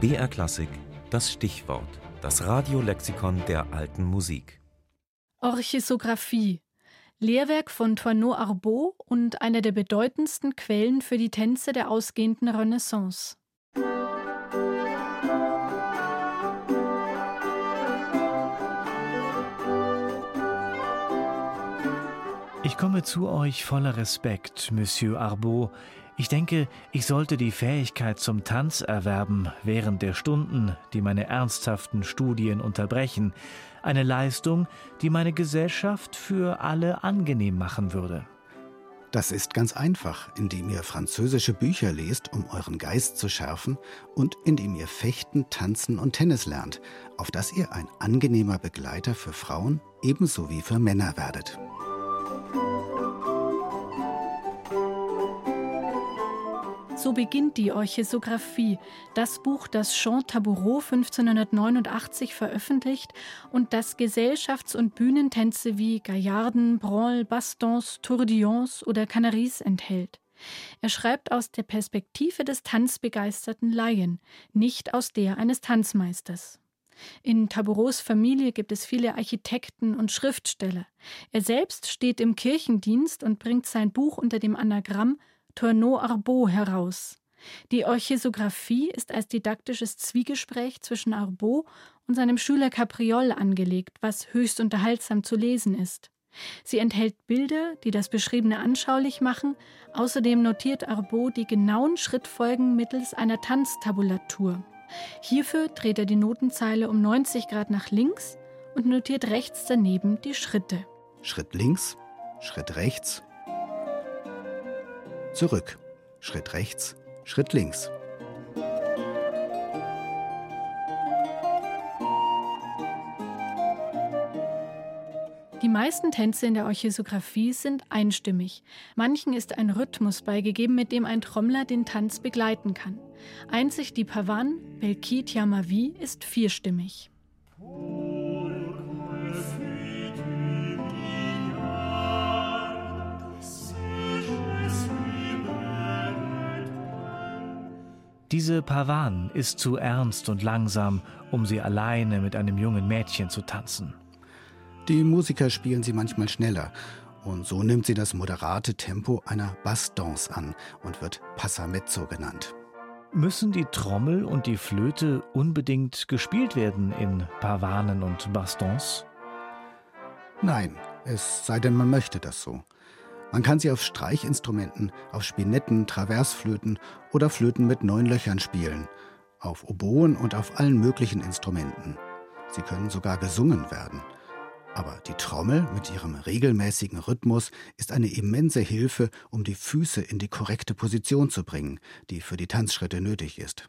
BR Klassik, das Stichwort, das Radiolexikon der alten Musik. Orchisographie, Lehrwerk von Toineau Arbeau und eine der bedeutendsten Quellen für die Tänze der ausgehenden Renaissance. Ich komme zu euch voller Respekt, Monsieur Arbeau. Ich denke, ich sollte die Fähigkeit zum Tanz erwerben während der Stunden, die meine ernsthaften Studien unterbrechen. Eine Leistung, die meine Gesellschaft für alle angenehm machen würde. Das ist ganz einfach, indem ihr französische Bücher lest, um euren Geist zu schärfen, und indem ihr Fechten, Tanzen und Tennis lernt, auf dass ihr ein angenehmer Begleiter für Frauen ebenso wie für Männer werdet. So beginnt die Orchisographie, das Buch, das Jean Taboureau 1589 veröffentlicht und das Gesellschafts- und Bühnentänze wie Gaillarden, Branle, Bastons, Tourdillons oder Canaries enthält. Er schreibt aus der Perspektive des tanzbegeisterten Laien, nicht aus der eines Tanzmeisters. In Taboureaus Familie gibt es viele Architekten und Schriftsteller. Er selbst steht im Kirchendienst und bringt sein Buch unter dem Anagramm Tourneau Arbeau heraus. Die Orchisographie ist als didaktisches Zwiegespräch zwischen Arbeau und seinem Schüler Capriol angelegt, was höchst unterhaltsam zu lesen ist. Sie enthält Bilder, die das Beschriebene anschaulich machen. Außerdem notiert Arbeau die genauen Schrittfolgen mittels einer Tanztabulatur. Hierfür dreht er die Notenzeile um 90 Grad nach links und notiert rechts daneben die Schritte. Schritt links, Schritt rechts, Zurück. Schritt rechts, Schritt links. Die meisten Tänze in der Orchisographie sind einstimmig. Manchen ist ein Rhythmus beigegeben, mit dem ein Trommler den Tanz begleiten kann. Einzig die Pavan, Belkit Yamavi, ist vierstimmig. Diese Pavan ist zu ernst und langsam, um sie alleine mit einem jungen Mädchen zu tanzen. Die Musiker spielen sie manchmal schneller und so nimmt sie das moderate Tempo einer Bassdance an und wird Passamezzo genannt. Müssen die Trommel und die Flöte unbedingt gespielt werden in Pavanen und Bastons? Nein, es sei denn, man möchte das so. Man kann sie auf Streichinstrumenten, auf Spinetten, Traversflöten oder Flöten mit neun Löchern spielen, auf Oboen und auf allen möglichen Instrumenten. Sie können sogar gesungen werden. Aber die Trommel mit ihrem regelmäßigen Rhythmus ist eine immense Hilfe, um die Füße in die korrekte Position zu bringen, die für die Tanzschritte nötig ist.